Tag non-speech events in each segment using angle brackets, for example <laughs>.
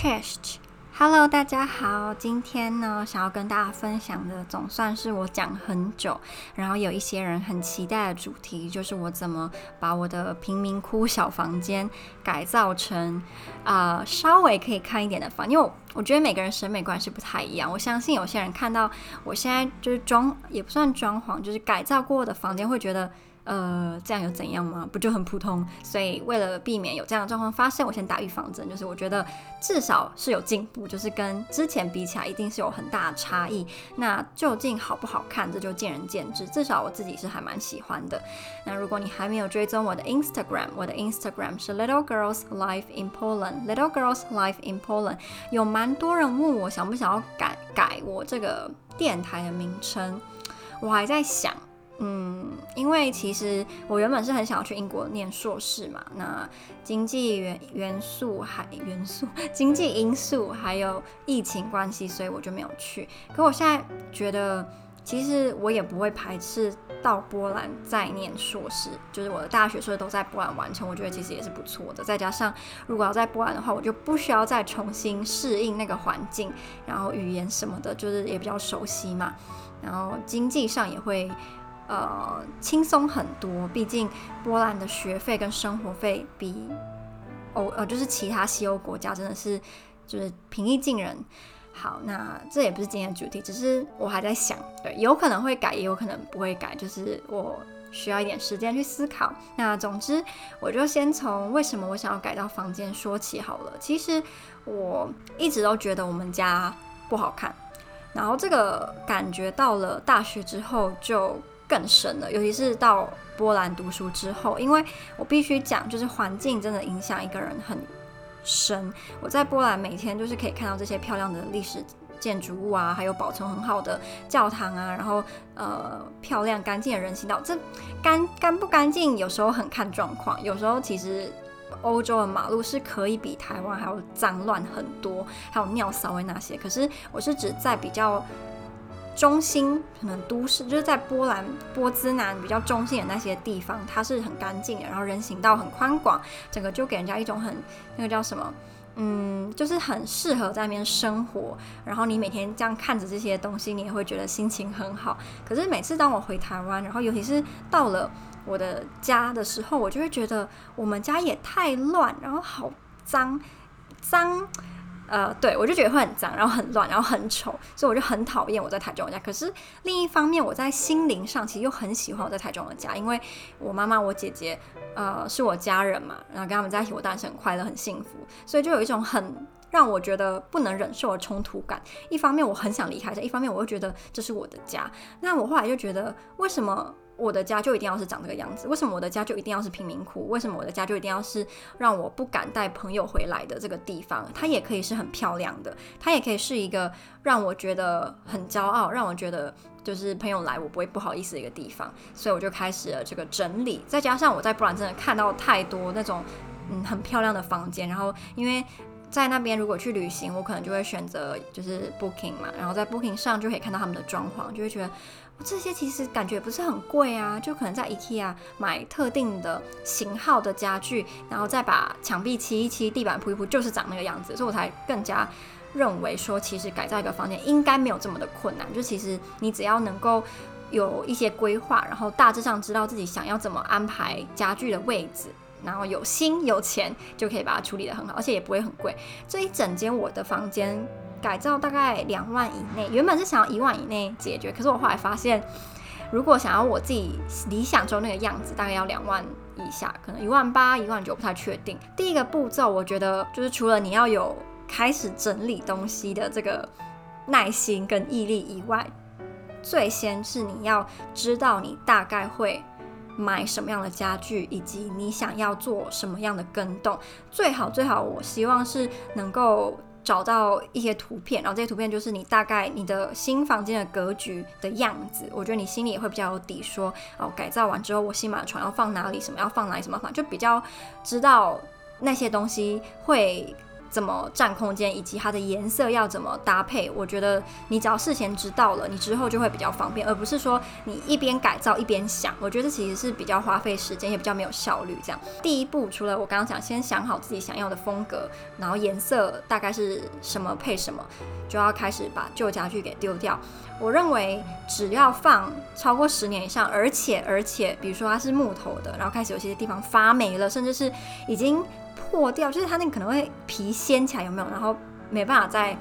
Chest，Hello，大家好。今天呢，想要跟大家分享的，总算是我讲很久，然后有一些人很期待的主题，就是我怎么把我的贫民窟小房间改造成啊、稍微可以看一点的房。因为我，我觉得每个人审美观是不太一样。我相信有些人看到我现在就是装，也不算装潢，就是改造过的房间，会觉得。呃，这样有怎样吗？不就很普通？所以为了避免有这样的状况发生，我先打预防针，就是我觉得至少是有进步，就是跟之前比起来，一定是有很大的差异。那究竟好不好看，这就见仁见智。至少我自己是还蛮喜欢的。那如果你还没有追踪我的 Instagram，我的 Instagram 是 Little Girls Life in Poland，Little Girls Life in Poland。有蛮多人问我想不想要改改我这个电台的名称，我还在想。嗯，因为其实我原本是很想要去英国念硕士嘛，那经济元元素还元素 <laughs> 经济因素还有疫情关系，所以我就没有去。可我现在觉得，其实我也不会排斥到波兰再念硕士，就是我的大学硕士都在波兰完成，我觉得其实也是不错的。再加上如果要在波兰的话，我就不需要再重新适应那个环境，然后语言什么的，就是也比较熟悉嘛，然后经济上也会。呃，轻松很多。毕竟波兰的学费跟生活费比欧呃，就是其他西欧国家真的是就是平易近人。好，那这也不是今天的主题，只是我还在想，对，有可能会改，也有可能不会改，就是我需要一点时间去思考。那总之，我就先从为什么我想要改造房间说起好了。其实我一直都觉得我们家不好看，然后这个感觉到了大学之后就。更深了，尤其是到波兰读书之后，因为我必须讲，就是环境真的影响一个人很深。我在波兰每天就是可以看到这些漂亮的历史建筑物啊，还有保存很好的教堂啊，然后呃漂亮干净的人行道。这干干不干净，有时候很看状况。有时候其实欧洲的马路是可以比台湾还要脏乱很多，还有尿骚味那些。可是我是指在比较。中心可能都市就是在波兰波兹南比较中心的那些地方，它是很干净的，然后人行道很宽广，整个就给人家一种很那个叫什么，嗯，就是很适合在那边生活。然后你每天这样看着这些东西，你也会觉得心情很好。可是每次当我回台湾，然后尤其是到了我的家的时候，我就会觉得我们家也太乱，然后好脏脏。呃，对，我就觉得会很脏，然后很乱，然后很丑，所以我就很讨厌我在台中的家。可是另一方面，我在心灵上其实又很喜欢我在台中的家，因为我妈妈、我姐姐，呃，是我家人嘛，然后跟他们在一起，我当然是很快乐、很幸福，所以就有一种很让我觉得不能忍受的冲突感。一方面我很想离开这，一方面我又觉得这是我的家。那我后来就觉得，为什么？我的家就一定要是长这个样子？为什么我的家就一定要是贫民窟？为什么我的家就一定要是让我不敢带朋友回来的这个地方？它也可以是很漂亮的，它也可以是一个让我觉得很骄傲，让我觉得就是朋友来我不会不好意思的一个地方。所以我就开始了这个整理，再加上我在布兰真的看到太多那种嗯很漂亮的房间，然后因为在那边如果去旅行，我可能就会选择就是 Booking 嘛，然后在 Booking 上就可以看到他们的装潢，就会觉得。这些其实感觉不是很贵啊，就可能在 IKEA 买特定的型号的家具，然后再把墙壁漆一漆，地板铺一铺，就是长那个样子，所以我才更加认为说，其实改造一个房间应该没有这么的困难。就其实你只要能够有一些规划，然后大致上知道自己想要怎么安排家具的位置，然后有心有钱，就可以把它处理得很好，而且也不会很贵。这一整间我的房间。改造大概两万以内，原本是想要一万以内解决，可是我后来发现，如果想要我自己理想中那个样子，大概要两万以下，可能一万八、一万九不太确定。第一个步骤，我觉得就是除了你要有开始整理东西的这个耐心跟毅力以外，最先是你要知道你大概会买什么样的家具，以及你想要做什么样的更动。最好最好，我希望是能够。找到一些图片，然后这些图片就是你大概你的新房间的格局的样子。我觉得你心里也会比较有底说，说哦，改造完之后我新买的床要放哪里，什么要放哪里，什么放，就比较知道那些东西会怎么占空间，以及它的颜色要怎么搭配，我觉得你只要事先知道了，你之后就会比较方便，而不是说你一边改造一边想。我觉得其实是比较花费时间，也比较没有效率。这样，第一步除了我刚刚讲，先想好自己想要的风格，然后颜色大概是什么配什么，就要开始把旧家具给丢掉。我认为只要放超过十年以上，而且而且，比如说它是木头的，然后开始有些地方发霉了，甚至是已经。破掉，就是它那个可能会皮掀起来，有没有？然后没办法再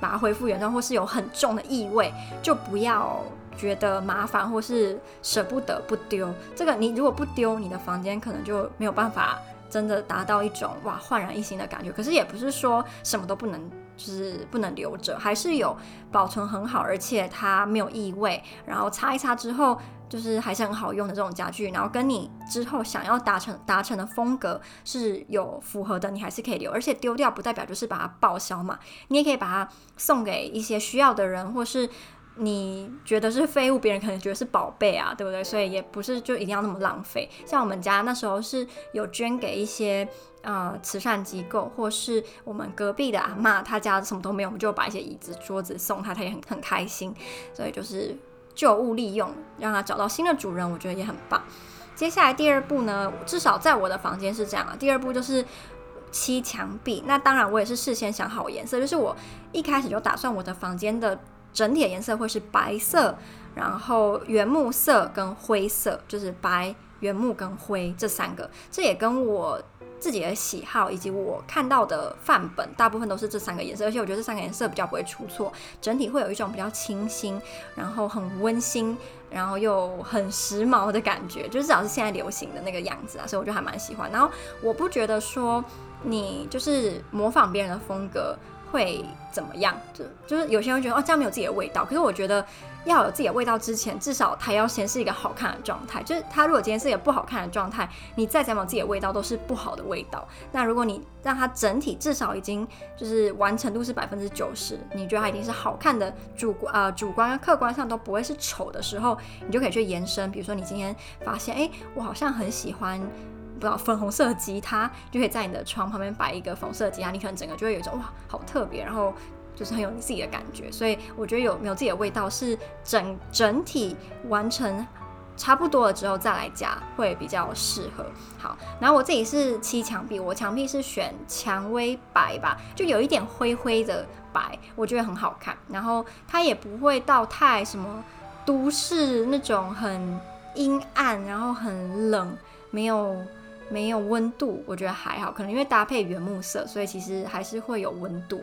把它恢复原状，或是有很重的异味，就不要觉得麻烦，或是舍不得不丢。这个你如果不丢，你的房间可能就没有办法真的达到一种哇焕然一新的感觉。可是也不是说什么都不能，就是不能留着，还是有保存很好，而且它没有异味，然后擦一擦之后。就是还是很好用的这种家具，然后跟你之后想要达成达成的风格是有符合的，你还是可以留，而且丢掉不代表就是把它报销嘛，你也可以把它送给一些需要的人，或是你觉得是废物，别人可能觉得是宝贝啊，对不对？所以也不是就一定要那么浪费。像我们家那时候是有捐给一些呃慈善机构，或是我们隔壁的阿嬷，她家什么都没有，我们就把一些椅子、桌子送她，她也很很开心，所以就是。旧物利用，让它找到新的主人，我觉得也很棒。接下来第二步呢，至少在我的房间是这样啊。第二步就是漆墙壁。那当然，我也是事先想好颜色，就是我一开始就打算我的房间的整体的颜色会是白色，然后原木色跟灰色，就是白、原木跟灰这三个。这也跟我。自己的喜好以及我看到的范本，大部分都是这三个颜色，而且我觉得这三个颜色比较不会出错，整体会有一种比较清新，然后很温馨，然后又很时髦的感觉，就至少是现在流行的那个样子啊，所以我就还蛮喜欢。然后我不觉得说你就是模仿别人的风格会怎么样，就就是有些人觉得哦，这样没有自己的味道，可是我觉得。要有自己的味道之前，至少它要先是一个好看的状态。就是它如果今天是一个不好看的状态，你再怎么有自己的味道都是不好的味道。那如果你让它整体至少已经就是完成度是百分之九十，你觉得它已经是好看的，主观啊、呃、主观客观上都不会是丑的时候，你就可以去延伸。比如说你今天发现，哎，我好像很喜欢不知道粉红色的吉他，就可以在你的床旁边摆一个粉红色吉他，你可能整个就会有一种哇，好特别，然后。就是很有你自己的感觉，所以我觉得有没有自己的味道是整整体完成差不多了之后再来加会比较适合。好，然后我自己是漆墙壁，我墙壁是选蔷薇白吧，就有一点灰灰的白，我觉得很好看。然后它也不会到太什么都市那种很阴暗，然后很冷，没有没有温度，我觉得还好。可能因为搭配原木色，所以其实还是会有温度。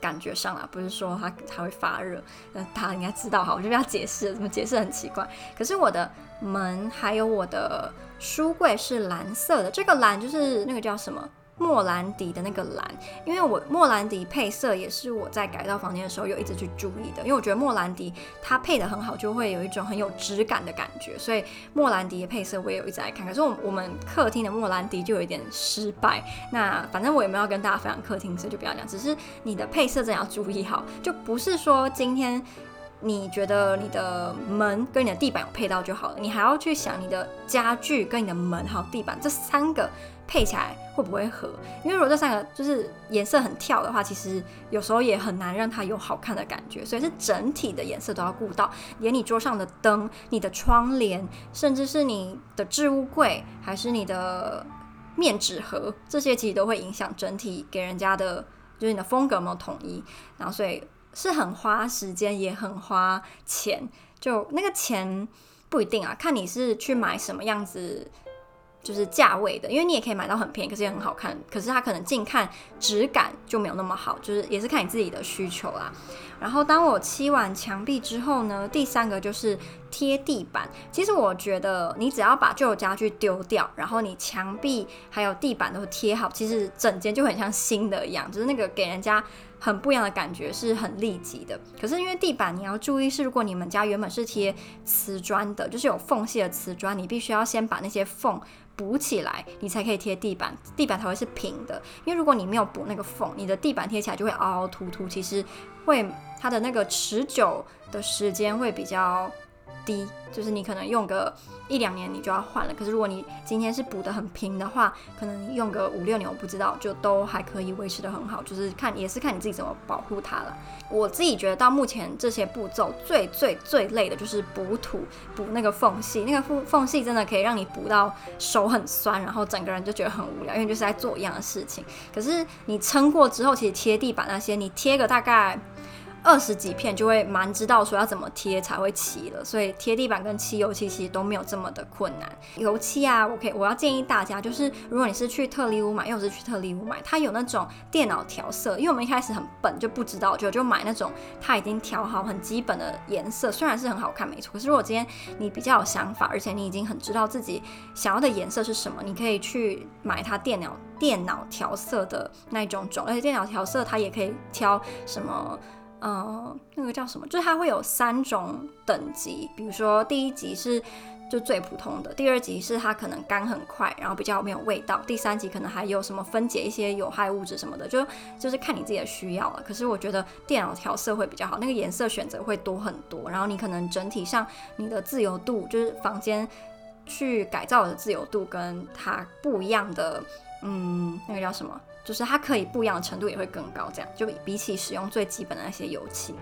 感觉上啊，不是说它它会发热，那大家应该知道哈，我就不要解释，怎么解释很奇怪。可是我的门还有我的书柜是蓝色的，这个蓝就是那个叫什么？莫兰迪的那个蓝，因为我莫兰迪配色也是我在改造房间的时候有一直去注意的，因为我觉得莫兰迪它配得很好，就会有一种很有质感的感觉，所以莫兰迪的配色我也有一直在看。可是我我们客厅的莫兰迪就有一点失败，那反正我也没有跟大家分享客厅，所以就不要讲。只是你的配色真的要注意好，就不是说今天你觉得你的门跟你的地板有配到就好了，你还要去想你的家具跟你的门还有地板这三个。配起来会不会合？因为如果这三个就是颜色很跳的话，其实有时候也很难让它有好看的感觉。所以是整体的颜色都要顾到，连你桌上的灯、你的窗帘，甚至是你的置物柜，还是你的面纸盒，这些其实都会影响整体给人家的，就是你的风格有没有统一。然后所以是很花时间，也很花钱。就那个钱不一定啊，看你是去买什么样子。就是价位的，因为你也可以买到很便宜，可是也很好看。可是它可能近看质感就没有那么好，就是也是看你自己的需求啦。然后当我漆完墙壁之后呢，第三个就是贴地板。其实我觉得你只要把旧家具丢掉，然后你墙壁还有地板都贴好，其实整间就很像新的一样，就是那个给人家很不一样的感觉，是很立即的。可是因为地板你要注意是，如果你们家原本是贴瓷砖的，就是有缝隙的瓷砖，你必须要先把那些缝。补起来，你才可以贴地板，地板才会是平的。因为如果你没有补那个缝，你的地板贴起来就会凹凹凸凸，其实会它的那个持久的时间会比较低，就是你可能用个一两年你就要换了。可是如果你今天是补得很平的话，可能你用个五六年，我不知道，就都还可以维持得很好。就是看也是看你自己怎么保护它了。我自己觉得到目前这些步骤最最最累的就是补土，补那个缝隙，那个缝缝隙真的可以让你补到手很酸，然后整个人就觉得很无聊，因为就是在做一样的事情。可是你撑过之后，其实贴地板那些，你贴个大概。二十几片就会蛮知道说要怎么贴才会齐了，所以贴地板跟漆油漆其实都没有这么的困难。油漆啊，我可以我要建议大家，就是如果你是去特力屋买，因为我是去特力屋买，它有那种电脑调色，因为我们一开始很笨就不知道，就就买那种它已经调好很基本的颜色，虽然是很好看没错，可是如果今天你比较有想法，而且你已经很知道自己想要的颜色是什么，你可以去买它电脑电脑调色的那种种，而且电脑调色它也可以挑什么。呃，那个叫什么？就是它会有三种等级，比如说第一级是就最普通的，第二级是它可能干很快，然后比较没有味道，第三级可能还有什么分解一些有害物质什么的，就就是看你自己的需要了。可是我觉得电脑调色会比较好，那个颜色选择会多很多，然后你可能整体上你的自由度，就是房间去改造的自由度跟它不一样的，嗯，那个叫什么？就是它可以不一样的程度也会更高，这样就比起使用最基本的那些油漆。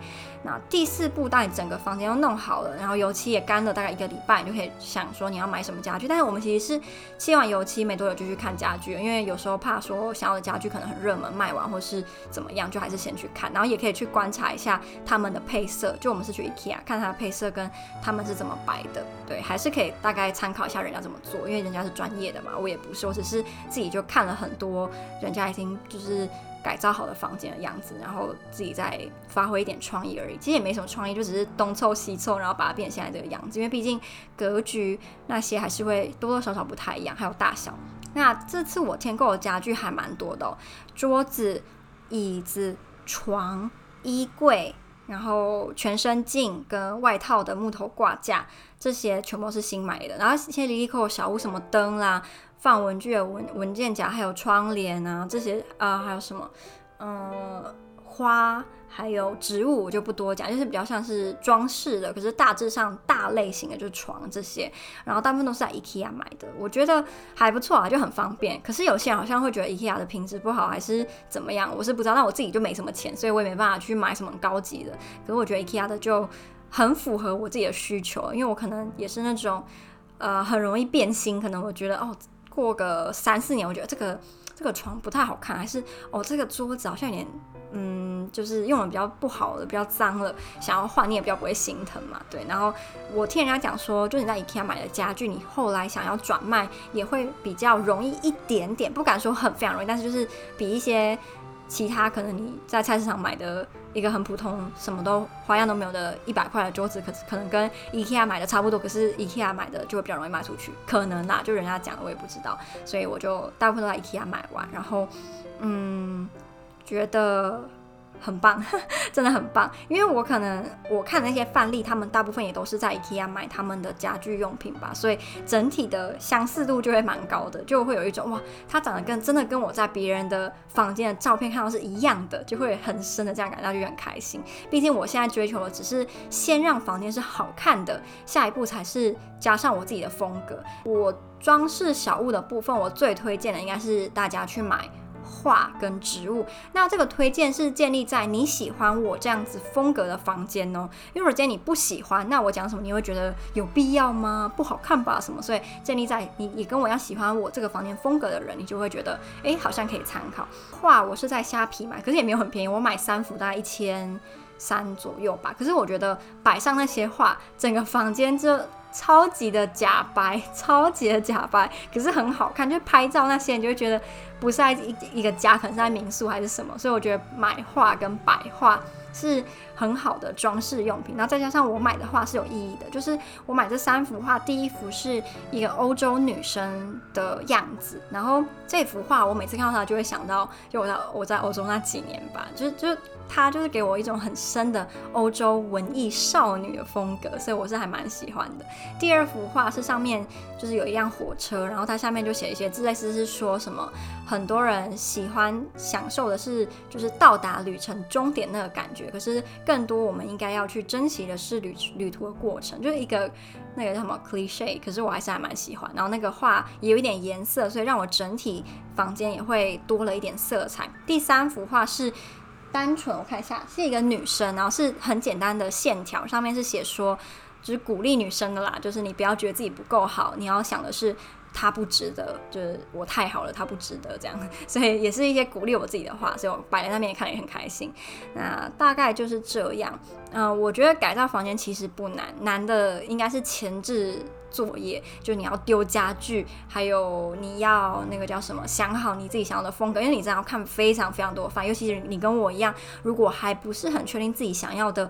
那第四步，当你整个房间都弄好了，然后油漆也干了大概一个礼拜，你就可以想说你要买什么家具。但是我们其实是漆完油漆没多久就去看家具，因为有时候怕说想要的家具可能很热门卖完或是怎么样，就还是先去看。然后也可以去观察一下他们的配色，就我们是去 IKEA 看它的配色跟他们是怎么摆的，对，还是可以大概参考一下人家怎么做，因为人家是专业的嘛，我也不是，我只是自己就看了很多人家已经。就是改造好的房间的样子，然后自己再发挥一点创意而已。其实也没什么创意，就只是东凑西凑，然后把它变成现在这个样子。因为毕竟格局那些还是会多多少少不太一样，还有大小。那这次我添购的家具还蛮多的哦，桌子、椅子、床、衣柜，然后全身镜跟外套的木头挂架，这些全部都是新买的。然后一些离离扣扣小屋，什么灯啦。放文具的文文件夹，还有窗帘啊，这些啊、还有什么，嗯、呃，花，还有植物，我就不多讲，就是比较像是装饰的。可是大致上大类型的就是床这些，然后大部分都是在 IKEA 买的，我觉得还不错啊，就很方便。可是有些人好像会觉得 IKEA 的品质不好，还是怎么样，我是不知道。那我自己就没什么钱，所以我也没办法去买什么高级的。可是我觉得 IKEA 的就很符合我自己的需求，因为我可能也是那种呃很容易变心，可能我觉得哦。过个三四年，我觉得这个这个床不太好看，还是哦这个桌子好像有点嗯，就是用的比较不好的，比较脏了，想要换你也比较不会心疼嘛，对。然后我听人家讲说，就你在 IKEA 买的家具，你后来想要转卖也会比较容易一点点，不敢说很非常容易，但是就是比一些。其他可能你在菜市场买的一个很普通、什么都花样都没有的一百块的桌子，可是可能跟 IKEA 买的差不多，可是 IKEA 买的就会比较容易卖出去，可能啦，就人家讲的我也不知道，所以我就大部分都在 IKEA 买完，然后嗯，觉得。很棒，<laughs> 真的很棒。因为我可能我看那些范例，他们大部分也都是在 IKEA 买他们的家具用品吧，所以整体的相似度就会蛮高的，就会有一种哇，它长得跟真的跟我在别人的房间的照片看到是一样的，就会很深的这样感觉，就很开心。毕竟我现在追求的只是先让房间是好看的，下一步才是加上我自己的风格。我装饰小物的部分，我最推荐的应该是大家去买。画跟植物，那这个推荐是建立在你喜欢我这样子风格的房间哦。因为如果今天你不喜欢，那我讲什么你会觉得有必要吗？不好看吧什么？所以建立在你也跟我一样喜欢我这个房间风格的人，你就会觉得哎，好像可以参考。画我是在虾皮买，可是也没有很便宜，我买三幅大概一千三左右吧。可是我觉得摆上那些画，整个房间就。超级的假白，<laughs> 超级的假白，可是很好看。就拍照那些，人就会觉得不是在一一个家，可能是在民宿还是什么。所以我觉得买画跟白画是很好的装饰用品。然后再加上我买的画是有意义的，就是我买这三幅画，第一幅是一个欧洲女生的样子，然后这幅画我每次看到它就会想到，就我在我在欧洲那几年吧，就是就是。它就是给我一种很深的欧洲文艺少女的风格，所以我是还蛮喜欢的。第二幅画是上面就是有一辆火车，然后它下面就写一些字，类似是说什么很多人喜欢享受的是就是到达旅程终点那个感觉，可是更多我们应该要去珍惜的是旅旅途的过程，就是一个那个什么 cliche，可是我还是还蛮喜欢。然后那个画也有一点颜色，所以让我整体房间也会多了一点色彩。第三幅画是单纯，我看一下，是一个女生，然后是很简单的线条，上面是写说，就是鼓励女生的啦，就是你不要觉得自己不够好，你要想的是。他不值得，就是我太好了，他不值得这样，<laughs> 所以也是一些鼓励我自己的话，所以我摆在那边也看也很开心。那大概就是这样。嗯、我觉得改造房间其实不难，难的应该是前置作业，就你要丢家具，还有你要那个叫什么，想好你自己想要的风格，因为你这样要看非常非常多的房，尤其是你跟我一样，如果还不是很确定自己想要的。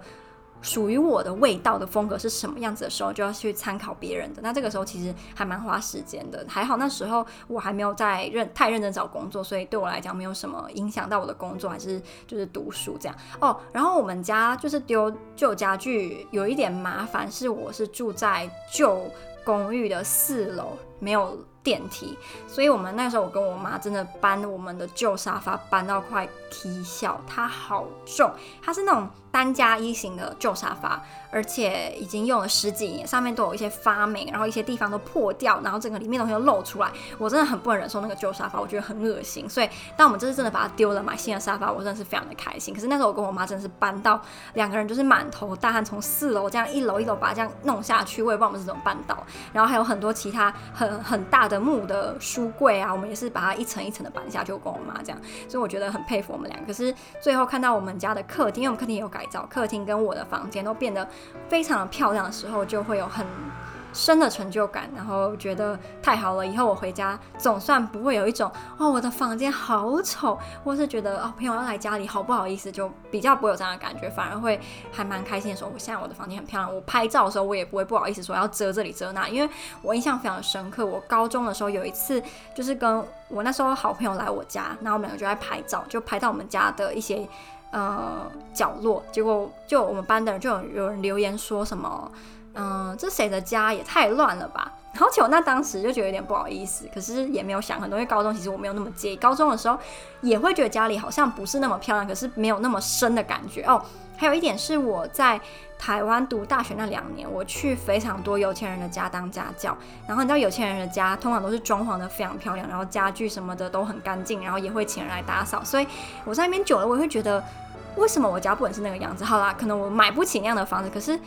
属于我的味道的风格是什么样子的时候，就要去参考别人的。那这个时候其实还蛮花时间的。还好那时候我还没有在认太认真找工作，所以对我来讲没有什么影响到我的工作，还是就是读书这样。哦，然后我们家就是丢旧家具有一点麻烦，是我是住在旧公寓的四楼，没有电梯，所以我们那时候我跟我妈真的搬我们的旧沙发搬到快踢笑，它好重，它是那种。单加一型的旧沙发，而且已经用了十几年，上面都有一些发霉，然后一些地方都破掉，然后整个里面东西都露出来，我真的很不能忍受那个旧沙发，我觉得很恶心。所以，当我们这次真的把它丢了，买新的沙发，我真的是非常的开心。可是那时候我跟我妈真的是搬到两个人就是满头大汗，从四楼这样一楼一楼把它这样弄下去，我也不知道我们是怎么办到。然后还有很多其他很很大的木的书柜啊，我们也是把它一层一层的搬下就，跟我妈这样。所以我觉得很佩服我们俩。可是最后看到我们家的客厅，因为我们客厅也有改造。客厅跟我的房间都变得非常的漂亮的时候，就会有很深的成就感，然后觉得太好了。以后我回家总算不会有一种哦，我的房间好丑，或是觉得哦，朋友要来家里好不好意思，就比较不会有这样的感觉，反而会还蛮开心的说。我现在我的房间很漂亮，我拍照的时候我也不会不好意思说要遮这里遮那，因为我印象非常深刻。我高中的时候有一次，就是跟我那时候好朋友来我家，然后我们两个就在拍照，就拍到我们家的一些。呃，角落，结果就我们班的人就有有人留言说什么，嗯、这谁的家也太乱了吧？然后我那当时就觉得有点不好意思，可是也没有想很多，因为高中其实我没有那么介意，高中的时候也会觉得家里好像不是那么漂亮，可是没有那么深的感觉哦。还有一点是我在台湾读大学那两年，我去非常多有钱人的家当家教，然后你知道有钱人的家通常都是装潢的非常漂亮，然后家具什么的都很干净，然后也会请人来打扫，所以我在那边久了，我也会觉得。为什么我家不能是那个样子？好啦，可能我买不起那样的房子，可是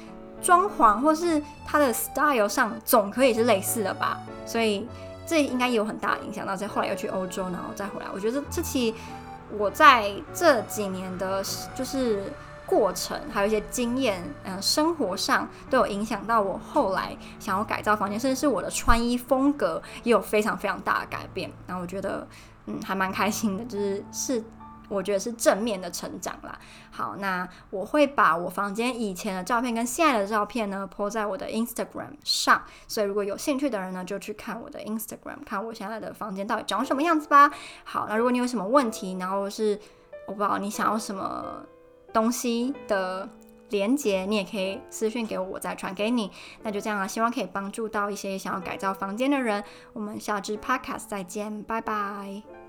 装潢或是它的 style 上总可以是类似的吧？所以这应该也有很大影响到。再后来又去欧洲，然后再回来，我觉得这期我在这几年的，就是过程还有一些经验，嗯，生活上都有影响到我后来想要改造房间，甚至是我的穿衣风格也有非常非常大的改变。然后我觉得，嗯，还蛮开心的，就是是。我觉得是正面的成长啦。好，那我会把我房间以前的照片跟现在的照片呢，po 在我的 Instagram 上。所以如果有兴趣的人呢，就去看我的 Instagram，看我现在的房间到底长什么样子吧。好，那如果你有什么问题，然后是我不知道你想要什么东西的连接，你也可以私信给我，我再传给你。那就这样啦，希望可以帮助到一些想要改造房间的人。我们下支 Podcast 再见，拜拜。